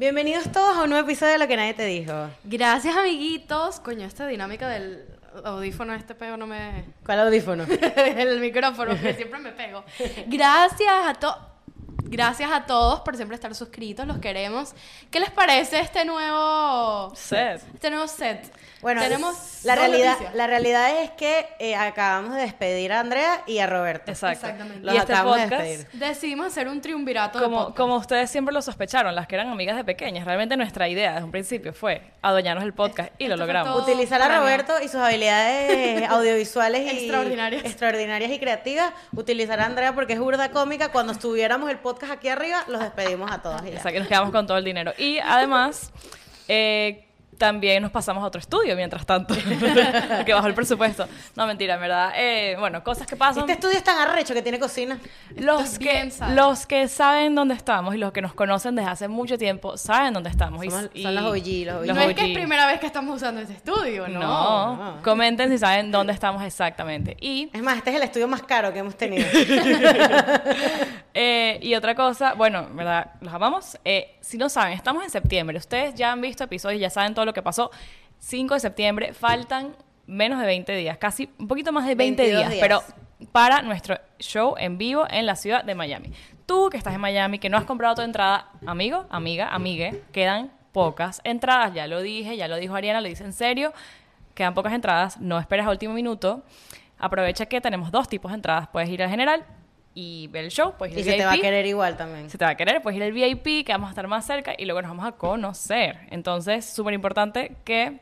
Bienvenidos todos a un nuevo episodio de Lo que nadie te dijo. Gracias, amiguitos. Coño, esta dinámica del audífono, este pego no me... ¿Cuál audífono? el micrófono, que siempre me pego. Gracias a todos. Gracias a todos por siempre estar suscritos, los queremos. ¿Qué les parece este nuevo Set. Este nuevo set. Bueno, tenemos la realidad, noticias. la realidad es que eh, acabamos de despedir a Andrea y a Roberto. Exacto. Exactamente. Los Y este acabamos de podcast, despedir. Decidimos hacer un triunvirato de como, podcast. como ustedes siempre lo sospecharon, las que eran amigas de pequeñas, realmente nuestra idea desde un principio fue adueñarnos el podcast y lo logramos. Utilizar a. Roberto y sus habilidades audiovisuales y Extraordinarias. extraordinarias y creativas. Utilizar a Andrea porque es burda cómica. Cuando estuviéramos el podcast aquí arriba, los despedimos a todos. y ya. O sea, que nos quedamos con todo el dinero. Y además, eh, también nos pasamos a otro estudio mientras tanto, que bajó el presupuesto. No, mentira, en verdad. Eh, bueno, cosas que pasan. Este estudio es tan arrecho que tiene cocina. Los que, los que saben dónde estamos y los que nos conocen desde hace mucho tiempo saben dónde estamos. Somos- y- son los OG, los OG. no los es que es primera vez que estamos usando este estudio, ¿no? No, no. comenten si saben dónde estamos exactamente. Y, Es más, este es el estudio más caro que hemos tenido. eh, y otra cosa, bueno, ¿verdad? Los amamos. Eh, si no saben, estamos en septiembre. Ustedes ya han visto episodios, ya saben todo lo que pasó. 5 de septiembre, faltan menos de 20 días, casi un poquito más de 20 22 días, días. pero para nuestro show en vivo en la ciudad de Miami. Tú que estás en Miami, que no has comprado tu entrada, amigo, amiga, amigue, quedan pocas entradas, ya lo dije, ya lo dijo Ariana, lo dice en serio, quedan pocas entradas, no esperes a último minuto, aprovecha que tenemos dos tipos de entradas, puedes ir al general y ver el show, puedes ir y al se te va a querer igual también. Si te va a querer, puedes ir al VIP, que vamos a estar más cerca y luego nos vamos a conocer. Entonces, súper importante que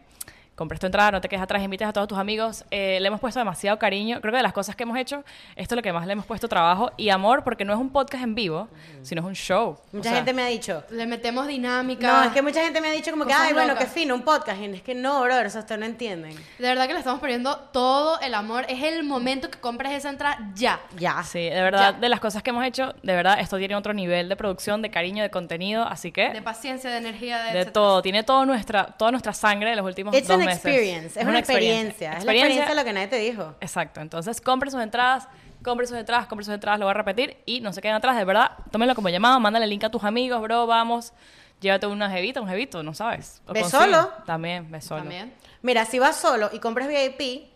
compres tu entrada, no te quedes atrás, invites a todos tus amigos. Eh, le hemos puesto demasiado cariño. Creo que de las cosas que hemos hecho, esto es lo que más le hemos puesto trabajo y amor, porque no es un podcast en vivo, sino es un show. Mucha O sea, gente me ha dicho. Le metemos dinámica. No, es que mucha gente me ha dicho como que, ay, bueno, locas. qué fino, un podcast. Y es que no, brother, eso ustedes no entienden. De verdad que le estamos poniendo todo el amor. Es el momento que compres esa entrada ya. Ya. Sí, de verdad, Ya. de las cosas que hemos hecho, de verdad, esto tiene otro nivel de producción, de cariño, de contenido, así que De paciencia, de energía, de, de etcétera. todo, tiene todo nuestra, toda nuestra sangre de los últimos It's dos meses. experience, es una experiencia. Es la experiencia lo que nadie te dijo. Exacto, entonces compren sus entradas, compren sus entradas, compren sus entradas, lo voy a repetir y no se queden atrás, de verdad, tómenlo como llamado, mándale el link a tus amigos, bro, vamos, llévate una jevita, un jevito, no sabes. O Ve consigue. solo. También, ve solo. También. Mira, si vas solo y compras VIP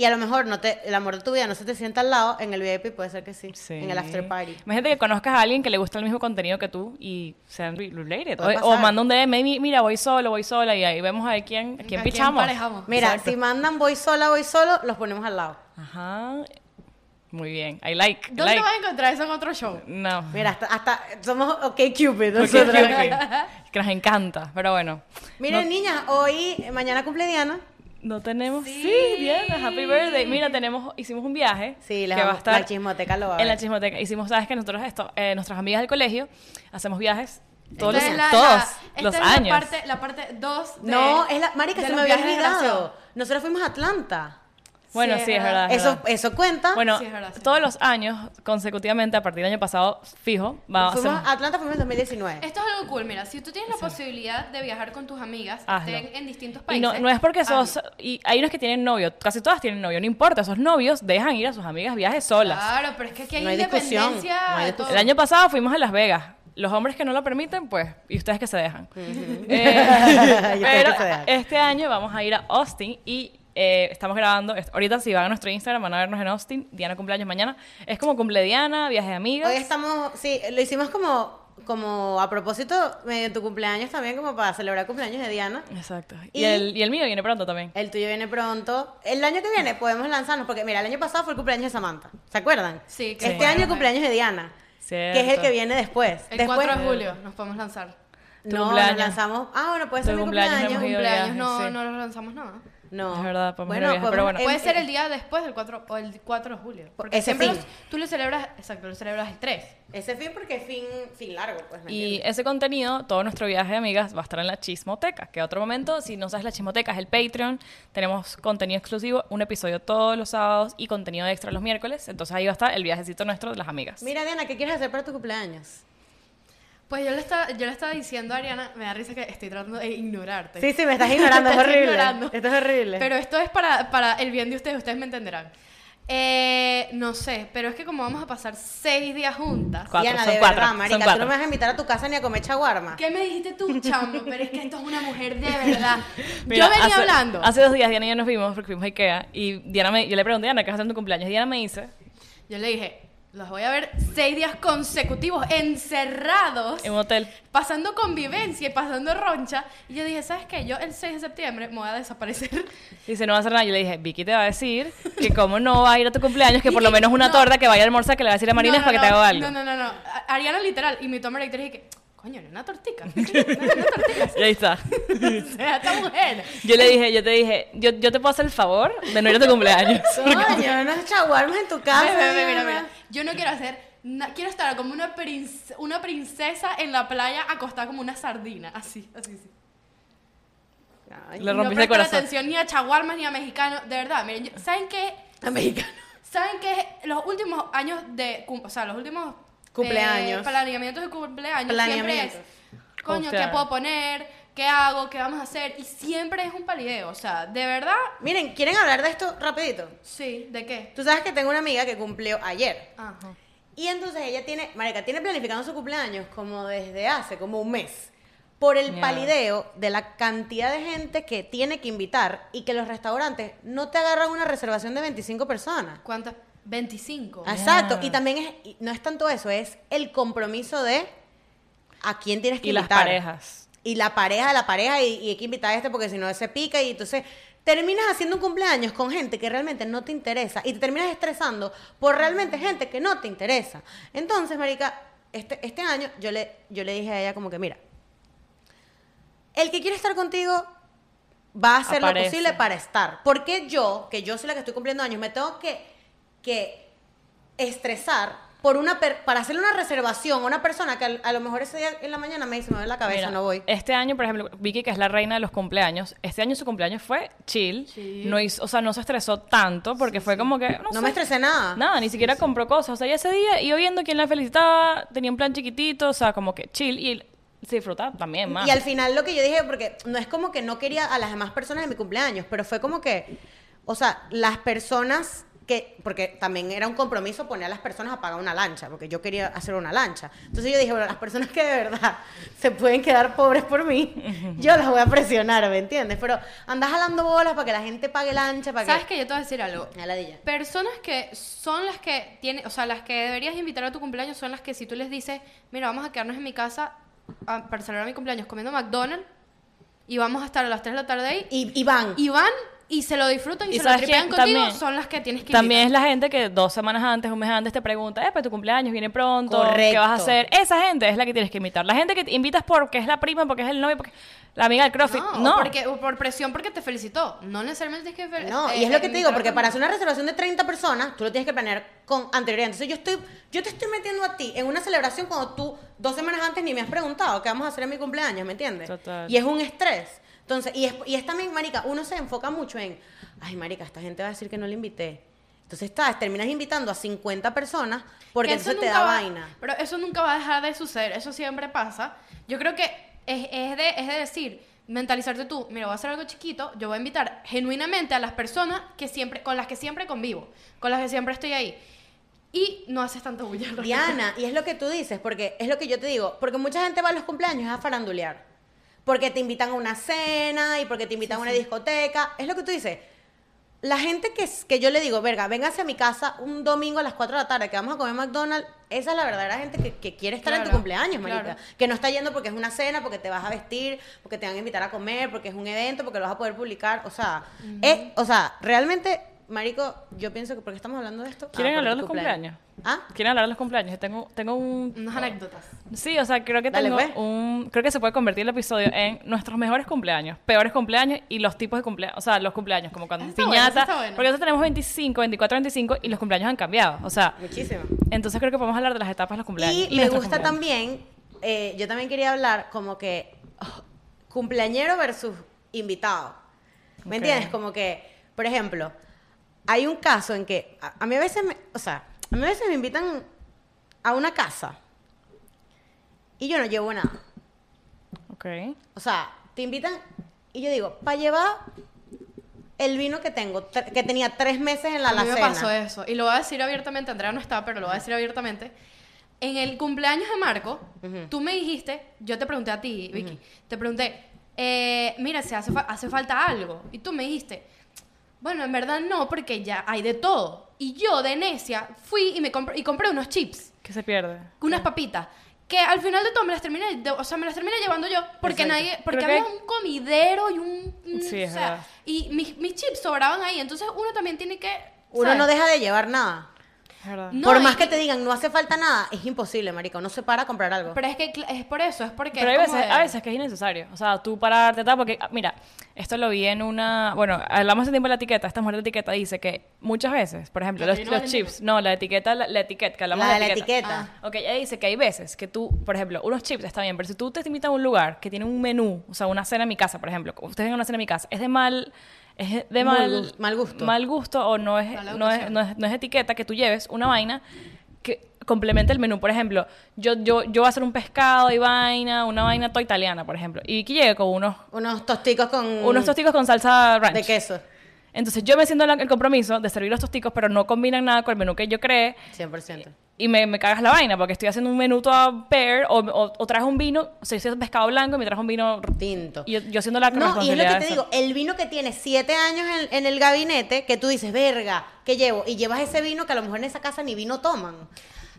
y a lo mejor no te, el amor de tu vida no se te sienta al lado, en el VIP puede ser que sí. Sí. En el after party. Imagínate que conozcas a alguien que le gusta el mismo contenido que tú y sean re- related. O, o manda un DM, "Mi- mira, voy solo, voy sola y ahí vemos a ver quién, a quién ¿A pichamos. emparejamos? Mira, Exacto. si mandan voy sola, voy solo, los ponemos al lado. Ajá. Muy bien. I like. I ¿Dónde like. vas a encontrar eso en otro show? No. Mira, hasta, hasta somos OK Cupid. Porque nosotros. que nos encanta, pero bueno. Miren, No- niñas, hoy, mañana cumple Diana. No tenemos. Sí, Sí. Diana, happy birthday. Mira, tenemos, hicimos un viaje. Sí, les que va a vamos- estar la chismoteca lo va a En la chismoteca. Hicimos, sabes que nosotros, esto, eh, nuestras amigas del colegio, hacemos viajes todos, Esta los, es la- todos la- esta los es la años. parte- La parte 2 No, es la. Marica, de se me había olvidado. Nosotros fuimos a Atlanta. Bueno, Sí, sí, es es verdad. es Eso, verdad. eso cuenta. Bueno, Sí, es verdad, sí. todos los años consecutivamente, a partir del año pasado, fijo, va a fuimos ser. a Atlanta fuimos en 2019. Esto es algo cool, mira, si tú tienes la posibilidad de viajar con tus amigas, Hazlo. estén en distintos Y países. no, no es porque sos. hazlo. Y hay unos que tienen novio, casi todas tienen novio, no importa, esos novios dejan ir a sus amigas viajes solas. Claro, pero es que aquí hay, No hay discusión, no hay discusión. El año pasado fuimos a Las Vegas. Los hombres que no lo permiten, pues, y ustedes que se dejan. Eh, Y ustedes pero que se dejan. este año vamos a ir a Austin y eh, estamos grabando. Ahorita, si van a nuestro Instagram, van a vernos en Austin. Diana cumpleaños mañana. Es como cumple Diana, viaje de amigas. Hoy estamos, sí, lo hicimos como, como a propósito de tu cumpleaños también, como para celebrar el cumpleaños de Diana. Exacto. Y- Y, el, y el mío viene pronto también. El tuyo viene pronto. El año que viene podemos lanzarnos, porque mira, el año pasado fue el cumpleaños de Samantha. ¿Se acuerdan? Sí, Este claro. año el cumpleaños de Diana, que es el Cierto. que viene después. El después 4 de julio nos podemos lanzar. Tu No, cumpleaños. nos lanzamos. Ah, bueno, puede ser mi cumpleaños cumpleaños. Cumpleaños viaje, no, sí. no nos lanzamos nada. No. Es verdad, podemos ir de bueno, viaje, pero bueno. Puede ser el día después del 4 o el 4 de julio. Porque Ese siempre fin. los- tú lo celebras, exacto, lo celebras el 3. Ese fin porque es fin, fin largo, pues. ¿me Y entiendes? ese contenido, todo nuestro viaje de amigas, va a estar en la Chismoteca, que a otro momento, si no sabes la Chismoteca, es el Patreon. Tenemos contenido exclusivo, un episodio todos los sábados y contenido extra los miércoles. Entonces ahí va a estar el viajecito nuestro de las amigas. Mira, Diana, ¿qué quieres hacer para tu cumpleaños? Pues yo le estaba, yo le estaba diciendo a Ariana, me da risa que estoy tratando de ignorarte. Sí, sí, me estás ignorando, es estoy horrible. ignorando. Esto es horrible. Pero esto es para, para el bien de ustedes, ustedes me entenderán. Eh, no sé, pero es que como vamos a pasar seis días juntas. Cuatro, Diana, son de cuatro, verdad, son marica, tú cuatro. no me vas a invitar a tu casa ni a comer chaguarma. ¿Qué me dijiste tú, chamo? Pero es que esto es una mujer de verdad. Mira, yo venía hace- hablando. Hace dos días Diana y yo nos vimos porque fuimos a Ikea y Diana me, yo le pregunté, Diana, ¿qué vas a hacer en tu cumpleaños? Y Diana me dice, Yo le dije, los voy a ver seis días consecutivos, encerrados, en un hotel. pasando convivencia y pasando roncha. Y yo dije, ¿sabes qué? Yo el 6 de septiembre me voy a desaparecer. Dice, no va a hacer nada. Yo le dije, Vicky te va a decir que cómo no va a ir a tu cumpleaños, que por lo menos una no. torta que vaya a almorzar, que le va a decir a Marina No, no, para que te haga algo. No, no, no, no. A- Ariana literal. Y mi toma electrónica y que, coño, una tortica. Una tortica. Y ahí está. o sea, esta mujer. Yo le dije, yo te dije, yo, yo te puedo hacer el favor de no ir a tu cumpleaños. Coño, unos chaguarmas en tu casa. Ve, mira, Diana. mira. Yo no quiero hacer. quiero estar como una, princ- una princesa en la playa acostada como una sardina. Así, así, así. Ay, Le Y no rompiste el corazón. atención ni a chaguarmas ni a mexicanos. De verdad, miren, yo- ¿saben qué? a mexicano. ¿Saben qué? Los últimos años de... O sea, los últimos... Cumpleaños. eh, planeamientos de cumpleaños. Planeamientos. Siempre es, coño. ¿qué puedo poner? ¿Qué hago? ¿Qué vamos a hacer? Y siempre es un palideo. O sea, de verdad... Miren, ¿quieren hablar de esto rapidito? Sí, ¿de qué? Tú sabes que tengo una amiga que cumplió ayer. Ajá. Y entonces ella tiene, marica, tiene planificando su cumpleaños como desde hace como un mes. Por el palideo de la cantidad de gente que tiene que invitar y que los restaurantes no te agarran una reservación de 25 personas. ¿Cuántas? 25. Exacto. Y también es, no es tanto eso, es el compromiso de a quién tienes que Y las invitar. parejas. Y la pareja de la pareja y, y hay que invitar a este porque si no se pica y entonces terminas haciendo un cumpleaños con gente que realmente no te interesa y te terminas estresando por realmente gente que no te interesa. Entonces, marica, este, este año yo le, yo le dije a ella como que, mira, el que quiere estar contigo va a hacer Aparece. lo posible para estar. Porque yo, que yo soy la que estoy cumpliendo años, me tengo que, que estresar por una per- para hacerle una reservación a una persona que a, lo mejor ese día en la mañana me dice, me duele la cabeza, Mira, no voy. Este año, por ejemplo, Vicky, que es la reina de los cumpleaños, este año su cumpleaños fue chill. Sí. No hizo, o sea, no se estresó tanto porque fue como que. No, No sé, me estresé nada. Nada, ni siquiera compró cosas. O sea, ya ese día iba viendo quién la felicitaba, tenía un plan chiquitito, o sea, como que chill y se disfruta también más. Y al final lo que yo dije, porque no es como que no quería a las demás personas de mi cumpleaños, pero fue como que, o sea, las personas que, porque también era un compromiso poner a las personas a pagar una lancha, porque yo quería hacer una lancha. Entonces yo dije, bueno, las personas que de verdad se pueden quedar pobres por mí, yo las voy a presionar, ¿me entiendes? Pero andas jalando bolas para que la gente pague lancha, para ¿Sabes que... qué? Yo te voy a decir algo. Ya la di ya. Personas que son las que tienen, o sea, las que deberías invitar a tu cumpleaños son las que si tú les dices, mira, vamos a quedarnos en mi casa a- para celebrar mi cumpleaños comiendo McDonald's y vamos a estar a las 3 de la tarde ahí, Y, y van. y van y se lo disfrutan y, Y se lo sabes tripean contigo, también- son las que tienes que También es la gente que dos semanas antes, un mes antes te pregunta, eh, pues tu cumpleaños viene pronto, ¿qué vas a hacer? Esa gente es la que tienes que invitar. La gente que te invitas porque es la prima, porque es el novio, porque la amiga del CrossFit. No, porque, por presión porque te felicitó. No necesariamente tienes que fel- No, eh, y es lo que te digo, porque para hacer una reservación de 30 personas, tú lo tienes que planear con anterioridad. Entonces yo estoy, yo te estoy metiendo a ti en una celebración cuando tú dos semanas antes ni me has preguntado qué vamos a hacer en mi cumpleaños, ¿me entiendes? Total. Y es un estrés. Entonces, y es, y es también, marica, uno se enfoca mucho en, ay, marica, esta gente va a decir que no le invité. Entonces, estás, terminas invitando a 50 personas porque Que eso entonces te nunca da va- vaina. Pero eso nunca va a dejar de suceder, eso siempre pasa. Yo creo que es, es de, es de decir, mentalizarte tú, mira, voy a hacer algo chiquito, yo voy a invitar genuinamente a las personas que siempre, con las que siempre convivo, con las que siempre estoy ahí. Y no haces tanto bulla. Diana, y es lo que tú dices, porque es lo que yo te digo, porque mucha gente va a los cumpleaños a farandulear, porque te invitan a una cena y porque te invitan a una discoteca, es lo que tú dices. La gente que, es- que yo le digo, verga, véngase a mi casa un domingo a las 4 de la tarde que vamos a comer McDonald's, esa es la verdadera gente que, que quiere estar en tu cumpleaños, marica. claro. Que no está yendo porque es una cena, porque te vas a vestir, porque te van a invitar a comer, porque es un evento, porque lo vas a poder publicar, o sea, es- o sea, realmente, marico, yo pienso que, ¿por qué estamos hablando de esto? ¿Quieren Ah, por hablar de los cumpleaños? ¿Ah? ¿Quieren hablar de los cumpleaños? Yo tengo, tengo un... Unas anécdotas. Sí, o sea, creo que Dale, tengo pues. un... Creo que se puede convertir el episodio en nuestros mejores cumpleaños, peores cumpleaños y los tipos de cumpleaños. O sea, los cumpleaños, como cuando Eso está bueno, piñata. eso está bueno. Porque nosotros tenemos 25, 24, 25 y los cumpleaños han cambiado. O sea, Muchísimo. entonces creo que podemos hablar de las etapas de los cumpleaños. Y, me gusta cumpleaños. también, eh, yo también quería hablar como que oh, cumpleañero versus invitado. ¿Me entiendes? Como que, por ejemplo, hay un caso en que a, a mí a veces, me, o sea, a mí a veces me invitan a una casa y yo no llevo nada. Ok. O sea, te invitan y yo digo, para llevar el vino que tengo, que tenía tres meses en la a mí me alacena. pasó eso. Y lo voy a decir abiertamente, Andrea no está, pero lo voy a decir abiertamente. En el cumpleaños de Marco, tú me dijiste, yo te pregunté a ti, Vicky, te pregunté, eh, mira, si hace, fa- hace falta algo. Y tú me dijiste, bueno, en verdad no, porque ya hay de todo. Y yo, de necia, fui y me compré, y compré unos chips, ¿Qué se pierde? unas papitas. Que al final de todo me las terminé, de- o sea, me las terminé llevando yo, porque Exacto. nadie, porque Creo que- había un comidero y un, Sí, es o sea, verdad. y mis, mis chips sobraban ahí, entonces uno también tiene que, Uno ¿sabes? no deja de llevar nada. No, por y- más que te digan no hace falta nada, es imposible, marico. No se para a comprar algo. Pero es que es por eso, es porque. Pero hay veces, de- a veces que es innecesario. O sea, tú pararte, tal, porque, ah, mira, esto lo vi en una. Bueno, hablamos hace tiempo de la etiqueta. Esta mujer de etiqueta dice que muchas veces, por ejemplo, ¿La los, no los chips. No, la etiqueta, la, la etiqueta, que hablamos La de de la etiqueta. etiqueta. Ok, ella dice que hay veces que tú, por ejemplo, unos chips está bien, pero si tú te invitas a un lugar que tiene un menú, o sea, una cena en mi casa, por ejemplo, ustedes ven una cena en mi casa, es de mal. Es de Mal mal, mal gusto. Mal gusto o no es, no es, no es, no es etiqueta que tú lleves una vaina que complemente el menú. Por ejemplo, yo, yo, yo voy a hacer un pescado y vaina, una vaina toda italiana, por ejemplo. Y Vicky llega con unos, Unos tosticos con. unos tosticos con salsa ranch. de queso. Entonces yo me siento el compromiso de servir los tosticos, pero no combinan nada con el menú que yo creé. 100%. Y me, me cagas la vaina, porque estoy haciendo un menú todo pair, o, o, o traes un vino, o sea, hice pescado blanco y me traes un vino Tinto. Y yo, yo haciendo la No, y es lo que te digo, el vino que tiene siete años en, en el gabinete, que tú dices, verga, ¿qué llevo? Y llevas ese vino que a lo mejor en esa casa ni vino toman.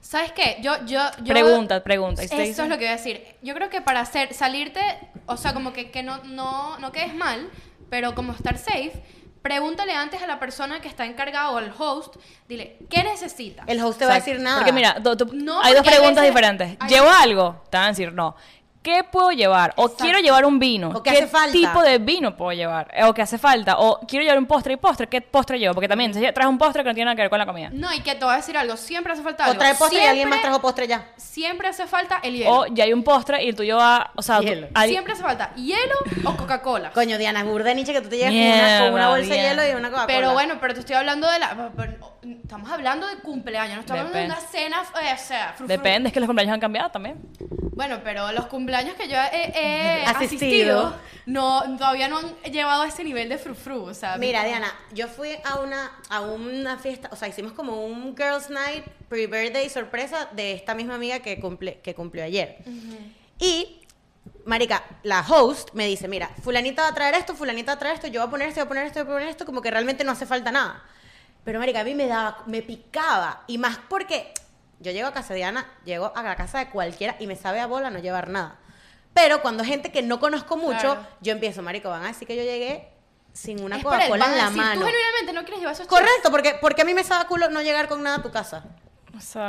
¿Sabes qué? Yo, yo, yo. Pregunta, pregunta. Eso usted es dice- lo que voy a decir. Yo creo que para hacer, salirte, o sea, como que, que no, no, no quedes mal, pero como estar safe, pregúntale antes a la persona que está encargada o al host, dile, ¿qué necesita? El host te va a Exacto. decir nada. Porque mira, do- tú- No, hay dos porque preguntas veces- diferentes. hay- ¿Llevo algo? Te van a decir no. ¿Qué puedo llevar? O Exacto. quiero llevar un vino. O qué hace falta. tipo de vino puedo llevar? Eh, O qué hace falta. O quiero llevar un postre y postre. ¿Qué postre llevo? Porque también si traes un postre que no tiene nada que ver con la comida. No, y que te voy a decir algo, siempre hace falta o algo. trae postre y alguien más trajo postre ya. Siempre hace falta el hielo. O ya hay un postre y el tuyo va. O sea, tú- Hielo. hay- Siempre hace falta hielo o Coca-Cola. Coño, Diana, es burda Nietzsche que tú te llegas con una, con una bolsa de hielo y una Coca-Cola. Pero bueno, pero te estoy hablando de la. Estamos hablando de cumpleaños, no estamos hablando de una cena, eh, o sea, frufru. Depende, es que los cumpleaños han cambiado también. Bueno, pero los cumpleaños que yo he, he Asistido. asistido, no, todavía no han llevado a ese nivel de frufru, o sea. Mira, Diana, yo fui a una, a una fiesta, o sea, hicimos como un Girls Night pre-birthday sorpresa de esta misma amiga que, cumple, que cumplió ayer. Y, marica, la host me dice, mira, fulanita va a traer esto, fulanita va a traer esto, yo voy a poner esto, voy a poner esto, voy a poner esto, como que realmente no hace falta nada. Pero, marica, a mí me daba, me picaba. Y más porque yo llego a casa de Diana, llego a la casa de cualquiera y me sabe a bola no llevar nada. Pero cuando gente que no conozco mucho, Claro. yo empiezo, marico, van a decir que yo llegué sin una Coca-Cola en la decir, mano. Tú genuinamente no quieres llevar esos chips. Correcto, porque, porque a mí me sabe a culo no llegar con nada a tu casa.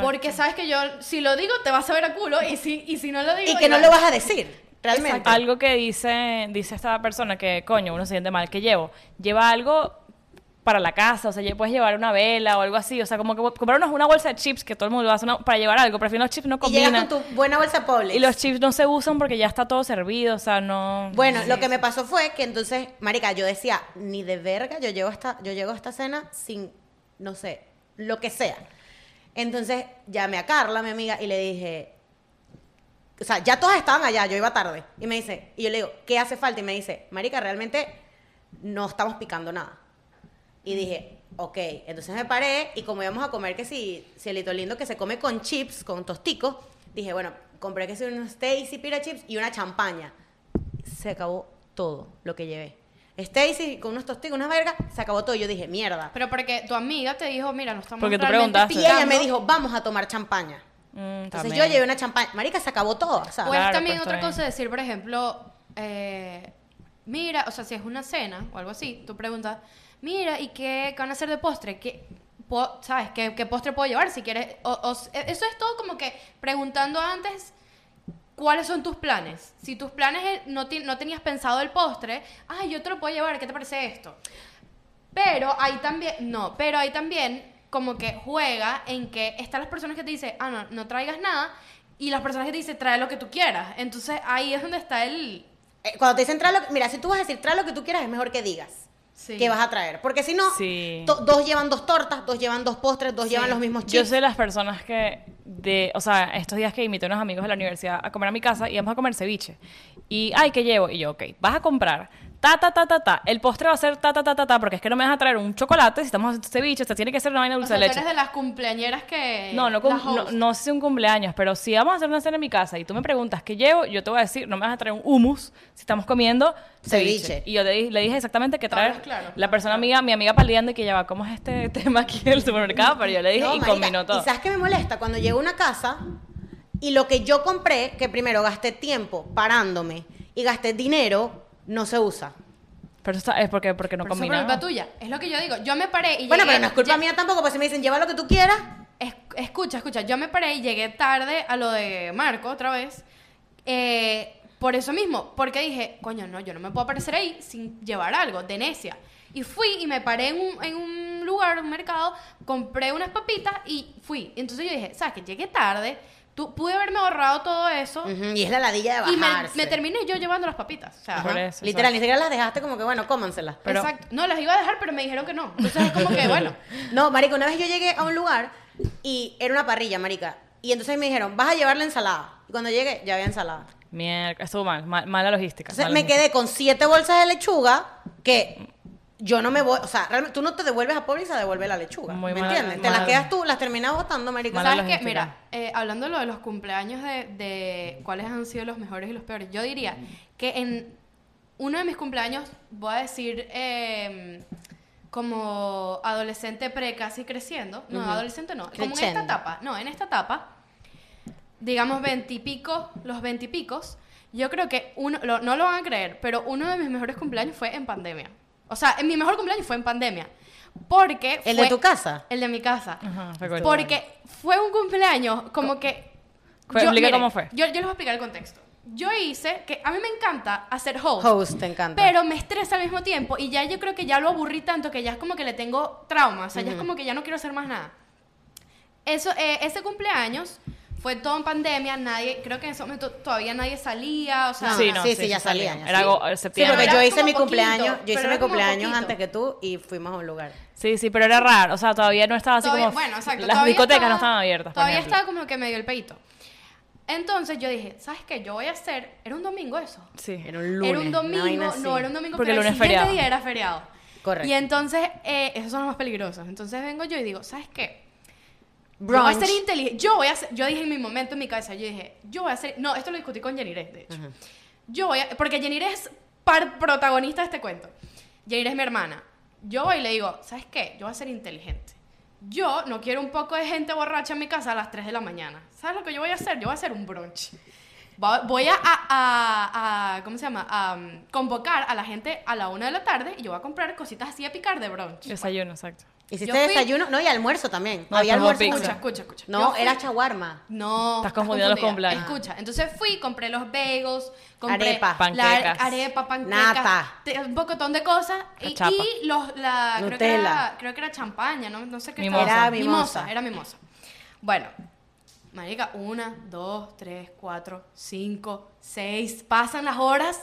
Porque sabes que yo, si lo digo, te vas a ver a culo, y si, y si no lo digo. Y que no lo vas a decir, realmente. Algo que dice, dice esta persona que, coño, uno se siente mal, que llevo, lleva algo para la casa, o sea, puedes llevar una vela o algo así, o sea, como que comprar una, bolsa de chips, que todo el mundo hace una- para llevar algo, pero al final los chips no Y llegas combinan. con tu buena bolsa Publix. Y los chips no se usan porque ya está todo servido, o sea, no... Bueno, lo que me pasó fue que entonces, marica, yo decía, ni de verga, yo llego a esta, yo llego a esta cena sin, no sé, lo que sea. Entonces llamé a Carla, mi amiga, y le dije, o sea, ya todas estaban allá, yo iba tarde. Y me dice, y yo le digo, ¿qué hace falta? Y me dice, marica, realmente no estamos picando nada. Y dije, ok, entonces me paré y como íbamos a comer que si cielito lindo que se come con chips, con tosticos, dije, bueno, compré que si unos Stacy Pira chips y una champaña. Se acabó todo lo que llevé. Stacy con unos tosticos, unas vergas, se acabó todo. Yo dije, mierda. Pero porque tu amiga te dijo, mira, no estamos Porque tú realmente preguntaste. Y ella me dijo, vamos a tomar champaña. Mm, Entonces también. yo llevé una champaña. Marica, se acabó todo, ¿sabes? Pues Claro, también pues, otra cosa decir, por ejemplo, eh, mira, o sea, si es una cena o algo así, tú preguntas, mira, ¿y qué, van a hacer de postre? ¿Qué, ¿Sabes? ¿Qué, postre puedo llevar si quieres? O- eso es todo como que preguntando antes cuáles son tus planes. Si tus planes eh, no, no tenías pensado el postre, ay, yo te lo puedo llevar, ¿qué te parece esto? Pero ahí también, no, pero ahí también como que juega en que están las personas que te dicen, ah, no, no traigas nada, y las personas que te dicen, trae lo que tú quieras. Entonces ahí es donde está el... Eh, Cuando te dicen trae lo que... Mira, si tú vas a decir trae lo que tú quieras, es mejor que digas. Sí. que vas a traer. Porque si no, Sí. dos llevan dos tortas, dos llevan dos postres, dos Sí. llevan los mismos chips. Yo sé las personas que, de, o sea, estos días que invité a unos amigos de la universidad a comer a mi casa y vamos a comer ceviche. Y, ay, ¿qué llevo? Y yo, ok, vas a comprar ta, ta, ta, ta, ta. El postre va a ser ta, ta, ta, ta, ta, porque es que no me vas a traer un chocolate si estamos haciendo ceviche, o sea, tiene que ser una vaina O dulce sea, de tú leche. eres de las cumpleañeras que... No, no, no, no sé si un cumpleaños, pero si vamos a hacer una cena en mi casa y tú me preguntas qué llevo, yo te voy a decir, no me vas a traer un hummus si estamos comiendo ceviche. Ceviche. Y yo le, di- le dije exactamente que traer. Claros, la persona amiga, mi amiga paliando y que ya va, ¿cómo es este tema aquí en el supermercado? Pero yo le dije No, y marica, combinó todo. ¿Y sabes qué me molesta? Cuando llego a una casa y lo que yo compré, que primero gasté tiempo parándome y gasté dinero, no se usa. Pero eso está- es porque, porque no Pero eso es combina. culpa tuya. Es lo que yo digo. Yo me paré y Bueno, llegué- pero no es culpa lle- mía tampoco, pues si me dicen, lleva lo que tú quieras. Es- escucha, escucha. Yo me paré y llegué tarde a lo de Marco otra vez. Eh, por eso mismo. Porque dije, coño, no, yo no me puedo aparecer ahí sin llevar algo, de necia. Y fui y me paré en un, en un lugar, un mercado, compré unas papitas y fui. Entonces yo dije, ¿sabes que Llegué tarde. Tú, pude haberme ahorrado todo eso. Y es la ladilla de Y me, bajarse. me terminé yo llevando las papitas. O sea, ajá. eso, Literal, ni siquiera las dejaste como que, bueno, cómanselas. Pero- Exacto. No, las iba a dejar, pero me dijeron que no. Entonces es como que, bueno. No, marica, una vez yo llegué a un lugar y era una parrilla, marica. Y entonces me dijeron, vas a llevar la ensalada. Y cuando llegué, ya había ensalada. Mierda, estuvo mal, mal- mala logística. Entonces mala me logística. quedé con siete bolsas de lechuga que yo no me voy, o sea, realmente tú no te devuelves a pobre y se devuelve la lechuga. Muy ¿Me mala- entiendes? Te las quedas tú, las terminas botando, marica. Mira, eh, hablando de lo de los cumpleaños de, de cuáles han sido los mejores y los peores, yo diría que en uno de mis cumpleaños, voy a decir, eh, como adolescente pre casi creciendo, no, adolescente no, como en esta etapa, no, en esta etapa, digamos veintipico, los veintipicos, yo creo que uno, lo- no lo van a creer, pero uno de mis mejores cumpleaños fue en pandemia. O sea, en mi mejor cumpleaños fue en pandemia. Porque ¿El fue- de tu casa? El de mi casa. Ajá, recuerdo. Porque fue un cumpleaños como que... Cu- explica miren, cómo fue. Yo, yo les voy a explicar el contexto. Yo hice que a mí me encanta hacer host. Host, te encanta. Pero me estresa al mismo tiempo y ya yo creo que ya lo aburrí tanto que ya es como que le tengo trauma. O sea, ya es como que ya no quiero hacer más nada. Eso, eh, ese cumpleaños fue todo en pandemia. Nadie, creo que en ese momento todavía nadie salía. O sea, No, sí, no, sí, sí, ya salían, ya Era go- Sí, septiembre. porque Pero yo hice mi poquito, cumpleaños, yo hice mi cumpleaños poquito. antes que tú y fuimos a un lugar. Sí, sí, pero era raro. O sea, todavía no estaba así Todavía- como. bueno, exacto. Las discotecas estaba- no estaban abiertas. Todavía estaba como que medio el peito. Entonces yo dije, ¿sabes qué? Yo voy a hacer. Era un domingo eso. Sí. Era un lunes. era un domingo, no, era un domingo, Porque pero el el lunes siguiente feriado. día era feriado. Correcto. Y entonces, eh, esos son los más peligrosos. Entonces vengo yo y digo, ¿sabes qué? Yo voy a Brunch. ser inteligente. Yo voy a ser, yo dije en mi momento en mi cabeza, yo dije, yo voy a ser, no, esto lo discutí con Jenny de hecho. Yo voy a, porque Jenny es par protagonista de este cuento. Jenny es mi hermana. Yo voy y le digo, ¿sabes qué? Yo voy a ser inteligente. Yo no quiero un poco de gente borracha en mi casa a las 3 de la mañana. ¿Sabes lo que yo voy a hacer? Yo voy a hacer un brunch. Voy a, a- a- a- ¿cómo se llama? A um, convocar a la gente a la 1 de la tarde y yo voy a comprar cositas así a picar de brunch. Desayuno, exacto. Hiciste Yo fui- desayuno, no, y almuerzo también. No, Había como almuerzo. pizza. Escucha, escucha, escucha. No, fui- era chaguarma. No. Estás confundiendo los cumpleaños. Escucha, entonces fui, compré los bagels, compré Arepa. la Panquecas. arepa, panquecas, Nata. un pocotón de cosas y, los la creo que, era, creo que era champaña, no, no sé qué Mimosa. estaba. Era mimosa. era mimosa. Bueno, marica, una, dos, tres, cuatro, cinco, seis, pasan las horas.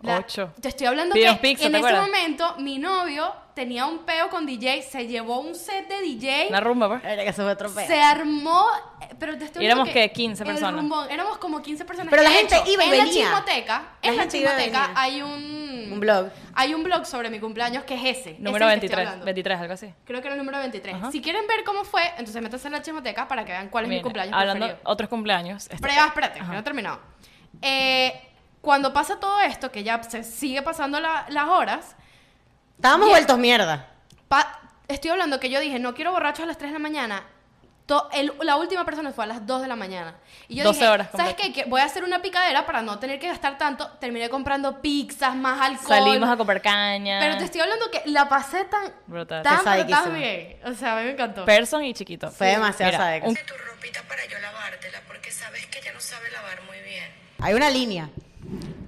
La- Ocho. Te estoy hablando Pidieron que pizza, en ¿te ese acuerdas? momento mi novio tenía un peo con DJ, se llevó un set de DJ. Una rumba, pues. Era que se fue otro peo. Se armó, eh, pero te estoy éramos, ¿qué? 15 el personas. rumbón, éramos como 15 personas. Pero la gente hecho, iba y en venía. la chismoteca, La en la chismoteca hay un... Un blog. Hay un blog sobre mi cumpleaños que es ese. Número ese del que estoy 23. hablando. 23, algo así. Creo que era el número 23. Ajá. Si quieren ver cómo fue, entonces métanse en la chismoteca para que vean cuál es mi cumpleaños hablando preferido. otros cumpleaños. este- Pero ya, espérate, que no he terminado. Eh, cuando pasa todo esto, que ya se sigue pasando la- las horas, Estábamos Bien. vueltos mierda. Pa- estoy hablando que yo dije, no quiero borrachos a las 3 de la mañana. To- el- la última persona fue a las 2 de la mañana. Y yo 12 dije, horas ¿sabes qué? Que voy a hacer una picadera para no tener que gastar tanto. Terminé comprando pizzas, más alcohol. Salimos a comprar caña. Pero te estoy hablando que la pasé tan, Brutal. tan, tan bien. O sea, a mí me encantó. Person y chiquito. Fue demasiado Mira, sádico. un- tu ropita para yo lavártela porque sabes que ella no sabe lavar muy bien. Hay una línea.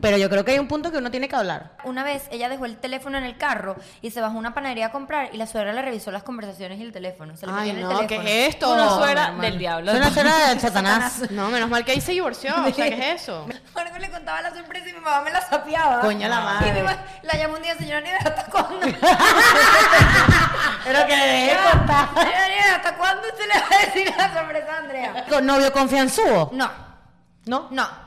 Pero yo creo que hay un punto que uno tiene que hablar. Una vez ella dejó el teléfono en el carro y se bajó a una panadería a comprar y la suegra le revisó las conversaciones y el teléfono. Se le Ay, en el no, ¿qué es esto? Una suegra del diablo. Una suegra del satanás. No, menos mal que ahí se divorció. O sea, ¿qué es eso? Marco le contaba la sorpresa y mi mamá me la sapeaba. Coño la Y madre. mi mamá la llamó un día, señora Nieves, ¿hasta cuándo? Pero que le dejé contar. Señora Nieves, ¿hasta cuándo usted le va a decir la sorpresa a Andrea? ¿Con novio confianzudo? No, ¿No? no.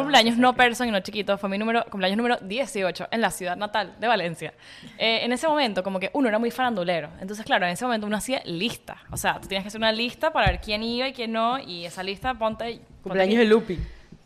Cumpleaños no person y no chiquito, fue mi número, cumpleaños número 18 en la ciudad natal de Valencia. Eh, en ese momento, como que uno era muy farandulero. Entonces, claro, en ese momento uno hacía lista. O sea, tú tienes que hacer una lista para ver quién iba y quién no. Y esa lista, ponte. ponte Cumpleaños de Lupi.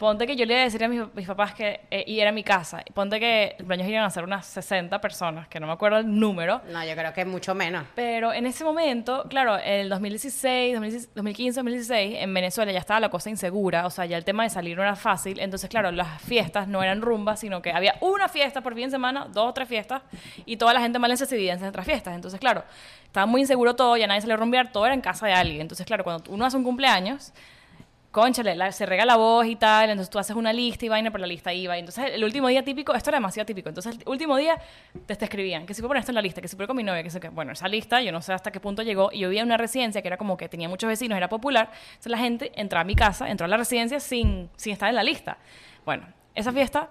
Ponte que yo le iba a decir a mis, mis papás que. eh, y era mi casa. Ponte que el cumpleaños iban a ser unas 60 personas, que no me acuerdo el número. No, yo creo que mucho menos. Pero en ese momento, claro, el 2016, 2016, 2015, 2016, en Venezuela ya estaba la cosa insegura, o sea, ya el tema de salir no era fácil, entonces, claro, las fiestas no eran rumbas, sino que había una fiesta por fin de semana, dos o tres fiestas, y toda la gente mal se dividía en otras fiestas, entonces, claro, estaba muy inseguro todo, ya nadie salía a rumbear, todo era en casa de alguien, entonces, claro, cuando uno hace un cumpleaños, conchale, la- se rega la voz y tal, entonces tú haces una lista y vaina, pero la lista iba. Y entonces el último día típico, esto era demasiado típico, entonces el último día te, te escribían, que si puedo poner esto en la lista, que si puedo con mi novia, que sé que, bueno, esa lista yo no sé hasta qué punto llegó, y yo vivía en una residencia que era como que tenía muchos vecinos, era popular, entonces la gente entraba a mi casa, entró a la residencia sin, sin estar en la lista. Bueno, esa fiesta,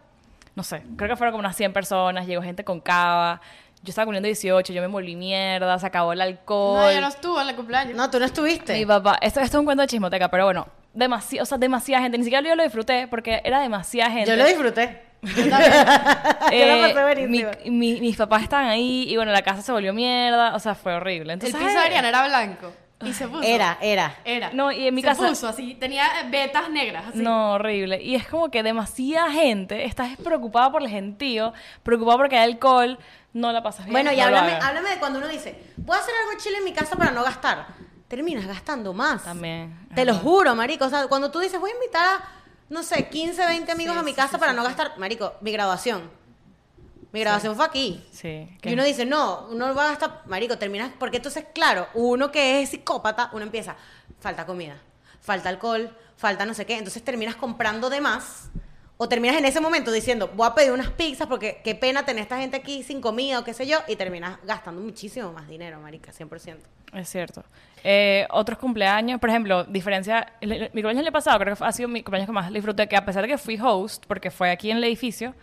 no sé, creo que fueron como unas 100 personas, llegó gente con cava, yo estaba cumpliendo 18, yo me volví mierda, se acabó el alcohol. No, yo no estuve en el cumpleaños. No, tú no estuviste. Mi papá, esto, esto es un cuento de chismoteca, pero bueno, demasiado, o sea, demasiada gente, ni siquiera yo lo disfruté porque era demasiada gente. Yo lo disfruté. Yo también. Yo la Eh, pasé mi- mi- mis papás estaban ahí y bueno, la casa se volvió mierda, o sea, fue horrible. El Entonces, piso de Ariana era blanco. Y se puso. Era, era. Era. No, y en mi se casa- puso así. Tenía vetas negras. Así. No, horrible. Y es como que demasiada gente, estás preocupada por el gentío, preocupada porque hay alcohol, no la pasas bien. Bueno, y no háblame, háblame de cuando uno dice, voy a hacer algo chile en mi casa para no gastar. Terminas gastando más. También. Te lo juro, marico. O sea, cuando tú dices, voy a invitar a, no sé, 15, 20 amigos Sí, a mi casa sí, para sí, no gastar. Marico, mi graduación. Mi graduación fue aquí. Sí. Y uno dice, no, uno va a gastar, marico, terminas, porque entonces, claro, uno que es psicópata, uno empieza, falta comida, falta alcohol, falta no sé qué, entonces terminas comprando de más, o terminas en ese momento diciendo, voy a pedir unas pizzas porque qué pena tener esta gente aquí sin comida o qué sé yo, y terminas gastando muchísimo más dinero, marica, 100%. Es cierto. Eh, otros cumpleaños, por ejemplo, diferencia. el- el- mi cumpleaños el pasado creo que ha sido mi cumpleaños que más disfruté, que a pesar de que fui host, porque fue aquí en el edificio,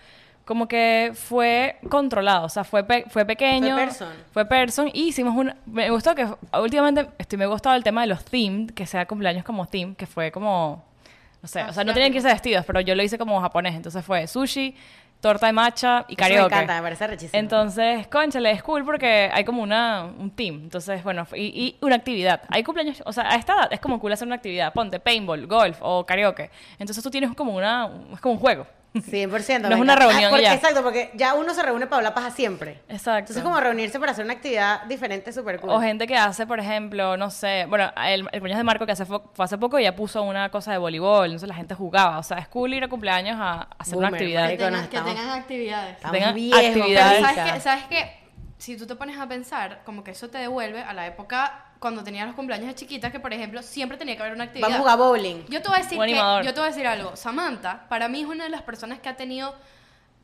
como que fue controlado, o sea, fue, pe- fue pequeño. Fue person. Fue person y hicimos una. Me gustó que últimamente estoy me ha gustado el tema de los themed, que sea cumpleaños como theme, que fue como. No sé, o sea, no tenían que irse vestidos, pero yo lo hice como japonés, entonces fue sushi, torta de matcha y Eso me karaoke. encanta, me parece rechísimo. Entonces, conchale, es cool porque hay como una, un team. Entonces, bueno, y, y una actividad. Hay cumpleaños, o sea, a esta edad es como cool hacer una actividad. Ponte paintball, golf o karaoke. Entonces tú tienes como una, es como un juego. 100%. No es una reunión Ah, porque- ya. Exacto, porque ya uno se reúne para hablar paja siempre. Exacto. Entonces, como reunirse para hacer una actividad diferente es súper cool. O gente que hace, por ejemplo, no sé, bueno, el, el cumpleaños de Marco que hace fue hace poco ya puso una cosa de voleibol, entonces la gente jugaba. O sea, es cool ir a cumpleaños a, a hacer una actividad. Que tengan, que tengan actividades. Tengan viejos, actividades. Pero. ¿sabes qué? ¿sabes qué? Si tú te pones a pensar, como que eso te devuelve a la época cuando tenía los cumpleaños de chiquitas, que por ejemplo siempre tenía que haber una actividad. Vamos a jugar bowling. Yo te voy a decir que, yo te voy a decir algo. Samantha, para mí es una de las personas que ha tenido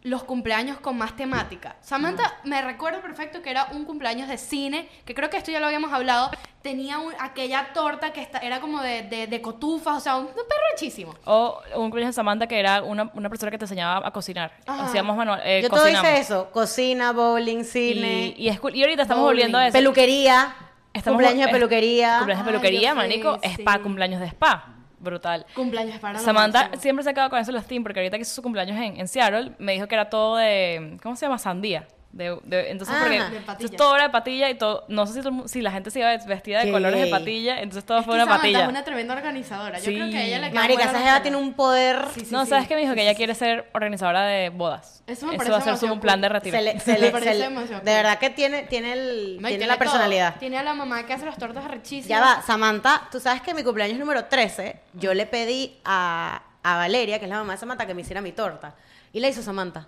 los cumpleaños con más temática. Samantha, me recuerdo perfecto que era un cumpleaños de cine, que creo que esto ya lo habíamos hablado. Tenía un- aquella torta que esta- era como de, de, de cotufas, o sea, un, un perro hechísimo. O un cumpleaños de Samantha que era una, una persona que te enseñaba a cocinar. Ajá. Hacíamos manual, eh, Yo todo hice eso. Cocina, bowling, cine, Y, y, es. Y ahorita estamos Bowling, volviendo a eso. peluquería. Estamos- cumpleaños de peluquería. Cumpleaños de Ay, peluquería, fui, manico. Spa, sí. cumpleaños de spa. Brutal. Cumpleaños para Samantha siempre se ha quedado con eso en los team, porque ahorita que hizo su cumpleaños en, en Seattle, me dijo que era todo de. ¿Cómo se llama? Sandía. De, de- entonces, Ah, porque, de entonces patilla. todo era de patilla y todo. No sé si, si la gente se iba vestida de Qué colores de patilla, entonces todo Es fue que una Samantha patilla. es una tremenda organizadora. Yo Sí. creo que a ella le queda Marica, esa jeva tiene un poder. Sí, sí, no, sí. ¿sabes qué me dijo? Sí, que ella quiere ser organizadora de bodas. Eso me Eso parece va a ser su demasiado plan de cool. retiro. Se le, se le- parece se le- demasiado de cool. verdad que tiene, tiene, el, No, y tiene la todo. personalidad. Tiene a la mamá que hace las tortas arrechísimas. Ya va, Samantha, tú sabes que mi cumpleaños número 13, yo le pedí a, a Valeria, que es la mamá de Samantha, que me hiciera mi torta. Y la hizo Samantha.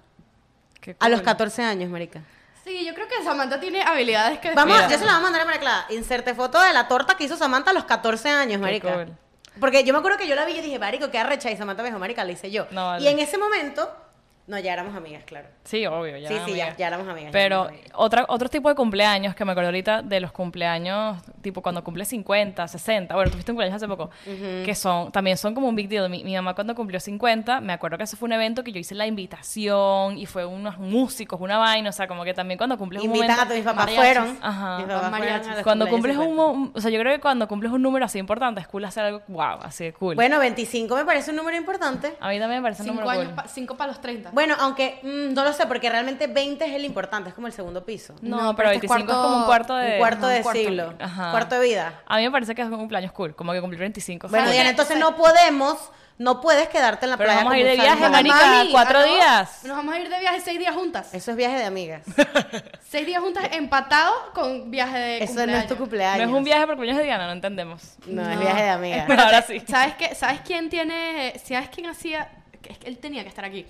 Qué A los cool. 14 años, marica. Sí, yo creo que Samantha tiene habilidades que... Vamos, yo se la voy a mandar a María Clara. Inserte foto de la torta que hizo Samantha a los 14 años, marica. cool. Porque yo me acuerdo que yo la vi y dije, marico, qué arrecha. Y Samantha me dijo, marica, la hice yo. No, vale. Y en ese momento, No, ya éramos amigas, claro. Sí, obvio. Ya sí, sí, ya, amigas. ya éramos amigas. Pero éramos amigas. otra, otro tipo de cumpleaños que me acuerdo ahorita de los cumpleaños, tipo cuando cumple 50, 60, bueno, tuviste un cumpleaños hace poco, que son, también son como un big deal. Mi, mi mamá cuando cumplió 50, me acuerdo que ese fue un evento que yo hice la invitación y fue unos músicos, una vaina, o sea, como que también cuando cumples un Invitan momento... a tus papás mariachis. fueron. Ajá. Mis papás fueron Cuando cumples un, 50. mo- o sea, yo creo que cuando cumples un número así importante, es cool hacer algo, wow, así de cool. Bueno, 25 me parece un número importante. a mí también me parece un número años, cool. pa- cinco para los 30. Bueno, aunque mm, no lo sé, porque realmente 20 es el importante, es como el segundo piso. No, No, pero pero este es 25 es como un cuarto- cuarto de... un cuarto ajá, de un cuarto. siglo, Ajá. cuarto de vida. A mí me parece que es un cumpleaños cool, como que cumplir 25. Bueno, Diana, entonces no podemos, no puedes quedarte en la Pero playa. vamos a ir de viaje, marica, Mami, cuatro días. Nos vamos a ir de viaje seis días juntas. Eso es viaje de amigas. Seis días juntas empatado con viaje de Eso no es tu No cumpleaños. es un viaje por cumpleaños de Diana, no entendemos. No, es No. viaje de amigas. Pero ahora sí. ¿Sabes qué? ¿Sabes quién tiene? ¿Sabes quién hacía? Es que él tenía que estar aquí.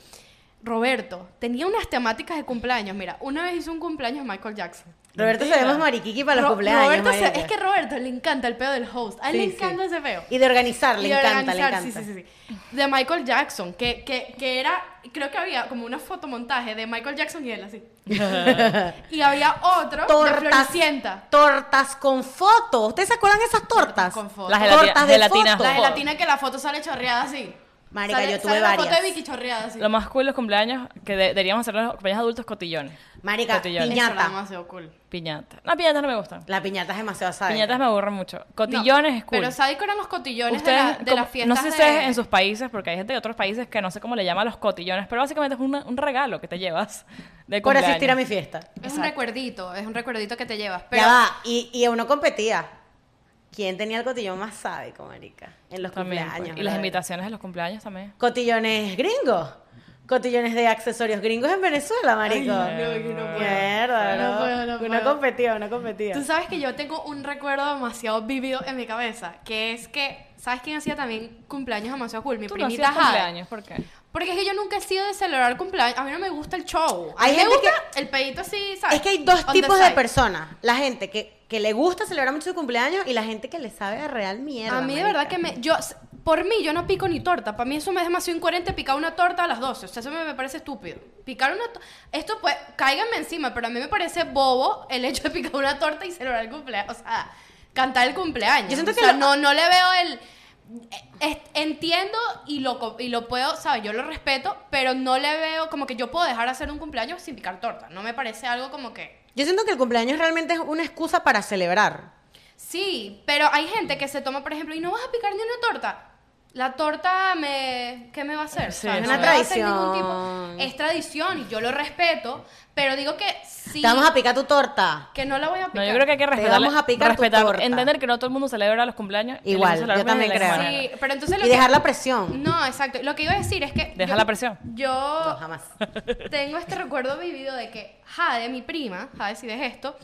Roberto tenía unas temáticas de cumpleaños. Mira, una vez hizo un cumpleaños Michael Jackson. Roberto se ve más mariquiqui para los Ro- cumpleaños. Roberto se- es que Roberto le encanta el peo del host. A él Sí, le sí. encanta ese peo. Y de organizar, le Y de encanta, le encanta. Sí, sí, sí, sí. De Michael Jackson, que, que, que era, creo que había como una fotomontaje de Michael Jackson y él así. y había otro de Tortas, Floricienta. tortas con fotos. ¿Ustedes se acuerdan de esas tortas? con fotos. Las tortas de gelatinas. foto. La Foto. gelatina que la foto sale chorreada así. Marica, Sale- yo tuve sale la varias. foto de Vicky chorreada así. Lo más cool de los cumpleaños, que de- deberíamos hacer los cumpleaños adultos cotillones. Marica, Cotillones. Eso piñata. demasiado cool. Piñata. No, piñatas no me gustan. La piñata es demasiado sádica. Piñatas me aburren mucho. Cotillones No, es cool. Pero ¿sabes cuáles eran los cotillones de, Ustedes, la, de como- las fiestas no sé si de- ustedes en sus países, porque hay gente de otros países que no sé cómo le llaman los cotillones, pero básicamente es una- un regalo que te llevas de Por cumpleaños. asistir a mi fiesta. Es un recuerdito, es un recuerdito que te llevas. Pero Ya va. Y, y uno competía. ¿Quién tenía el cotillón más sádico, marica? En los También, cumpleaños. pues. Y las invitaciones de los cumpleaños también. Cotillones gringos. Cotillones de accesorios gringos en Venezuela, marico. no, no puedo. Mierda, No ¿no? puedo, no Una puedo. competía, una competía. Tú sabes que yo tengo un recuerdo demasiado vivido en mi cabeza, que es que, ¿sabes quién hacía también cumpleaños demasiado cool? Mi Tú no primita hacías Jade. cumpleaños, ¿por qué? Porque es que yo nunca he sido de celebrar cumpleaños. A mí no me gusta el show. A Hay mí me gusta el pedito así, ¿sabes? Es que hay dos On tipos de personas. La gente que, que le gusta celebrar mucho su cumpleaños y la gente que le sabe de real mierda. A mí de marica. verdad que me... Yo, por mí, yo no pico ni torta. Para mí eso me es demasiado incoherente picar una torta a las 12. O sea, eso me, me parece estúpido. Picar una torta... Esto pues, cáiganme encima, pero a mí me parece bobo el hecho de picar una torta y celebrar el cumpleaños. O sea, cantar el cumpleaños. Yo siento O que sea, lo- no, no le veo el... es- entiendo y lo, y lo puedo, ¿sabes? Yo lo respeto, pero no le veo como que yo puedo dejar de hacer un cumpleaños sin picar torta. No me parece algo como que... Yo siento que el cumpleaños realmente es una excusa para celebrar. Sí, pero hay gente que se toma, por ejemplo, y no vas a picar ni una torta. La torta me... ¿Qué me va a hacer? Sí, O sea, es no una me va a hacer ningún tradición. tipo- Es tradición y yo lo respeto, pero digo que sí... Te vamos a picar tu torta. Que no la voy a picar. No, yo creo que hay que Te respetar. vamos a picar tu respetar, torta. entender que no todo el mundo celebra los cumpleaños. Igual, yo también de la creo. Sí, pero entonces lo Y que- dejar la presión. No, exacto. Lo que iba a decir es que... Deja yo- la presión. Yo... No, jamás. tengo este recuerdo vivido de que Jade, mi prima, Jade, si ves esto,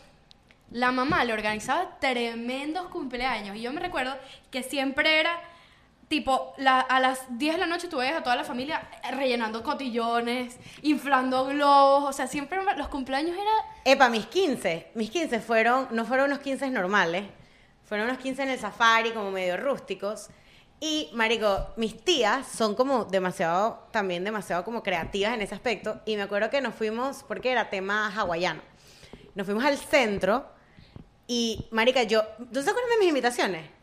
la mamá le organizaba tremendos cumpleaños. Y yo me recuerdo que siempre era, tipo, la- a las 10 de la noche tú ves a toda la familia rellenando cotillones, inflando globos. O sea, siempre los cumpleaños era... Epa, mis 15. Mis 15 fueron, no fueron unos 15 normales. Fueron unos 15 en el safari, como medio rústicos. Y, marico, mis tías son como demasiado, también demasiado como creativas en ese aspecto. Y me acuerdo que nos fuimos, porque era tema hawaiano. Nos fuimos al centro y, marica, yo... ¿Tú te acuerdas de mis invitaciones?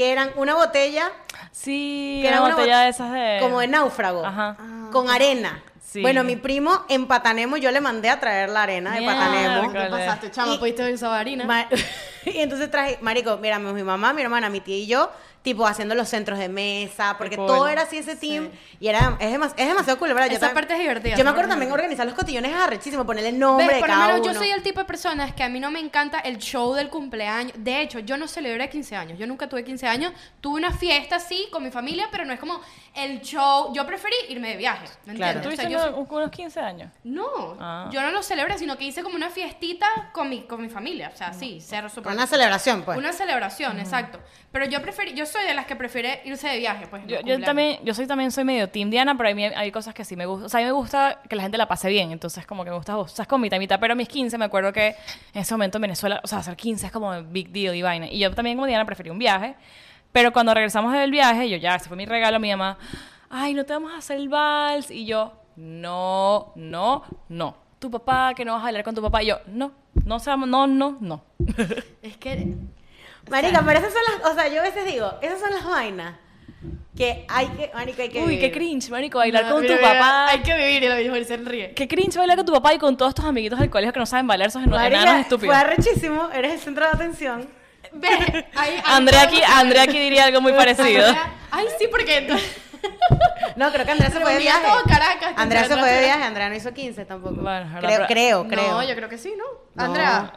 Que eran una botella Sí, que era una botella bot- de esas de... como de náufrago Ajá. con arena Sí. bueno mi primo en Patanemo yo le mandé a traer la arena de Patanemo ¿qué pasaste, chama? ¿Pudiste usar harina? Y entonces traje marico mira mi mamá mi hermana mi tía y yo tipo haciendo los centros de mesa porque cool. todo era así ese team y era es, demas- es demasiado cool ¿verdad? Yo Esa también- parte es divertida, yo me acuerdo también organizar los cotillones es arrechísimo ponerle el nombre ¿Ves? de Por lo cada menos uno yo soy el tipo de personas que a mí no me encanta el show del cumpleaños. De hecho, yo no celebré 15 años. Yo nunca tuve 15 años. Tuve una fiesta así con mi familia, pero no es como el show. Yo preferí irme de viaje. ¿Me Claro. entiendes? O ¿Tuviste sea, yo unos, unos 15 años? No, Ah. yo no lo celebré, sino que hice como una fiestita con mi, con mi familia. O sea, sí, cero super. una celebración pues Una celebración, exacto. Pero yo preferí, yo soy de las que prefiere irse de viaje, pues. Yo, yo también, yo soy también soy medio team Diana, pero a mí hay cosas que sí me gustan. O sea, a mí me gusta que la gente la pase bien, entonces como que me gusta, o sea, es con mitad y mitad. Pero a mis 15 me acuerdo que en ese momento en Venezuela, o sea, hacer 15 es como big deal y vaina. Y yo también como Diana preferí un viaje, pero cuando regresamos del viaje, yo ya, ese fue mi regalo, mi mamá, ay, no te vamos a hacer el vals. Y yo, no, no, no. Tu papá, que no vas a bailar con tu papá. Y yo, no, no, no, no, no. Es que Marica, pero esas son las, o sea, yo a veces digo, esas son las vainas que hay que, marica, hay que Uy, qué vivir. cringe, marico, bailar No, con mira, tu mira, papá. Hay que vivir y lo mismo, se ríe. Qué cringe bailar con tu papá y con todos tus amiguitos del colegio que no saben bailar esos Marica, enanos estúpidos. Fue arrechísimo, eres el centro de atención. Ve, ahí, ahí Andrea aquí, Andrea aquí diría algo muy parecido. Ay, sí, porque No, creo que Andrea se fue de viaje. todo Caracas, Andrea se fue de viaje, Andrea no hizo 15 tampoco. Bueno, creo, creo, creo. No, yo creo que sí, ¿no? No. Andrea.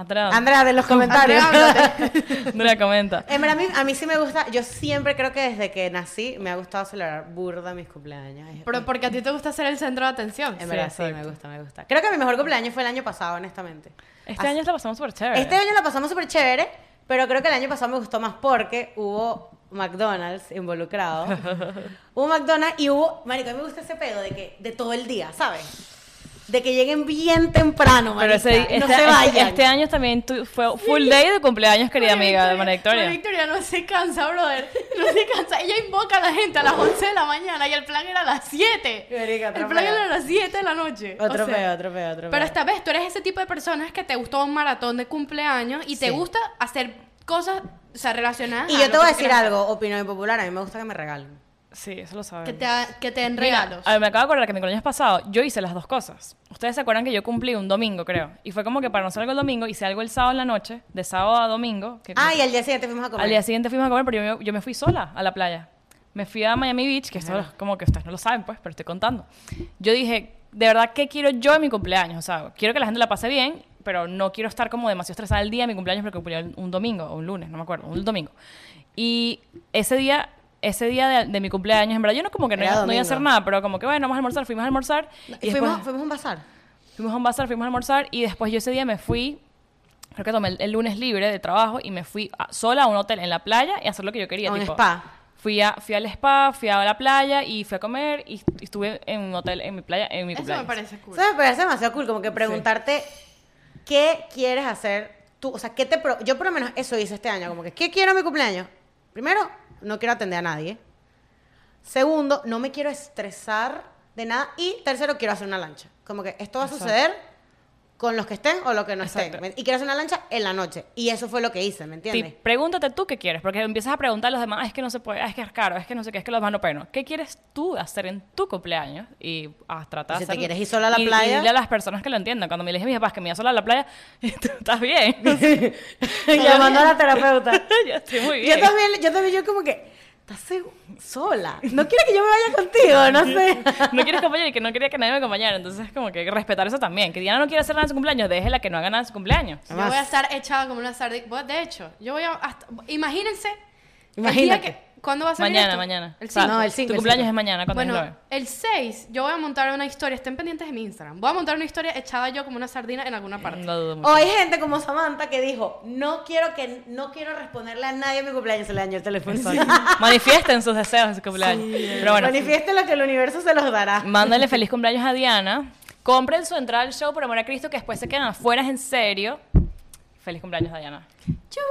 Andrea, Andrea, de los comentarios. Andrea, comenta. En verdad, a mí, a mí sí me gusta, yo siempre creo que desde que nací me ha gustado celebrar burda mis cumpleaños. Pero porque a ti te gusta ser el centro de atención. en verdad, sí, me gusta, me gusta. Creo que mi mejor cumpleaños fue el año pasado, honestamente. Este Así- año la pasamos súper chévere. Este año la pasamos súper chévere, pero creo que el año pasado me gustó más porque hubo McDonald's involucrado. hubo McDonald's y hubo, marico, a mí me gusta ese pedo de que de todo el día, ¿sabes? De que lleguen bien temprano, Pero ese, y no este, se vayan. este- este año también tu- fue full day de cumpleaños, querida amiga de María Victoria. María Victoria no se cansa, brother. No se cansa. Ella invoca a la gente a las 11 de la mañana y el plan era a las 7. Marica, el plan era a las 7 de la noche. Otro O sea, peo, otro peo, otro Pero peo. esta vez tú eres ese tipo de personas que te gustó un maratón de cumpleaños y te Sí. gusta hacer cosas o sea, relacionadas Y yo te voy a decir algo, opinión impopular, a mí me gusta que me regalen. Sí, eso lo sabemos. Que te, que te den Mira, regalos. a ver, me acabo de acordar que mi cumpleaños pasado yo hice las dos cosas. Ustedes se acuerdan que yo cumplí un domingo, creo. Y fue como que para no hacer algo el domingo, hice algo el sábado en la noche, de sábado a domingo. Que Ah, y al día siguiente fuimos a comer. Al día siguiente fuimos a comer, pero yo me, yo me fui sola a la playa. Me fui a Miami Beach, que esto es como que ustedes no lo saben, pues, pero estoy contando. Yo dije, de verdad, ¿qué quiero yo en mi cumpleaños? O sea, quiero que la gente la pase bien, pero no quiero estar como demasiado estresada el día de mi cumpleaños porque cumplí un domingo o un lunes, no me acuerdo, un domingo. Y ese día, ese día de, de mi cumpleaños, en verdad, yo no como que no, iba, no iba a hacer nada, pero como que bueno, vamos a almorzar, fuimos a almorzar. Y Y fuimos, después- fuimos a un bazar. Fuimos a un bazar, fuimos a almorzar y después yo ese día me fui, creo que tomé el, el lunes libre de trabajo y me fui a- sola a un hotel en la playa y a hacer lo que yo quería. A un tipo, spa. Fui, a, fui al spa, fui a la playa y fui a comer y, y estuve en un hotel en mi playa en mi Eso cumpleaños. me parece cool. Eso me parece demasiado cool, como que preguntarte qué quieres hacer tú. O sea, ¿qué te pro- yo por lo menos eso hice este año, como que, ¿qué quiero en mi cumpleaños? Primero, no quiero atender a nadie. Segundo, no me quiero estresar de nada. Y tercero, quiero hacer una lancha. Como que esto va a Exacto. suceder con los que estén o los que no Exacto. estén. Y quiero hacer una lancha en la noche. Y eso fue lo que hice, ¿me Sí, entiendes? pregúntate tú qué quieres, porque empiezas a preguntar a los demás, "Ah, es que no se puede, ah, es que es caro, es que no sé qué, es que los demás no. ¿Qué quieres tú hacer en tu cumpleaños? Y a tratar Y si de te quieres ir sola a la Y- playa. Y dile a las personas que lo entiendan. Cuando me dije a mis papás que me iba sola a la playa, tú estás bien. Llamando a la terapeuta. yo estoy muy Yo bien. también, yo también, yo como que, ¿estás sola? ¿No quieres que yo me vaya contigo? No sé. no quieres acompañar y que no quería que nadie me acompañara. Entonces, como que hay que respetar eso también. Que Diana no quiere hacer nada en su cumpleaños, déjela que no haga nada en su cumpleaños. Yo voy a estar echada como una sardina. De hecho, yo voy a. hasta- imagínense. el día Imagínate. que- ¿Cuándo va a ser Mañana, esto? mañana. El O sea, 5. No, el cinco, Tu el cumpleaños cinco. es mañana cuando Bueno, lo ve. el 6 yo voy a montar una historia. Estén pendientes de mi Instagram. Voy a montar una historia echada yo como una sardina en alguna parte. No dudo mucho. O hay gente como Samantha que dijo, no quiero que no quiero responderle a nadie en mi cumpleaños, se le dañó el teléfono. Manifiesten sus deseos en su cumpleaños. Pero bueno, Manifieste lo que el universo se los dará. mándale feliz cumpleaños a Diana. Compren su entrada al show por amor a Cristo que después se quedan afuera, es en serio. Feliz cumpleaños a Diana. Chau.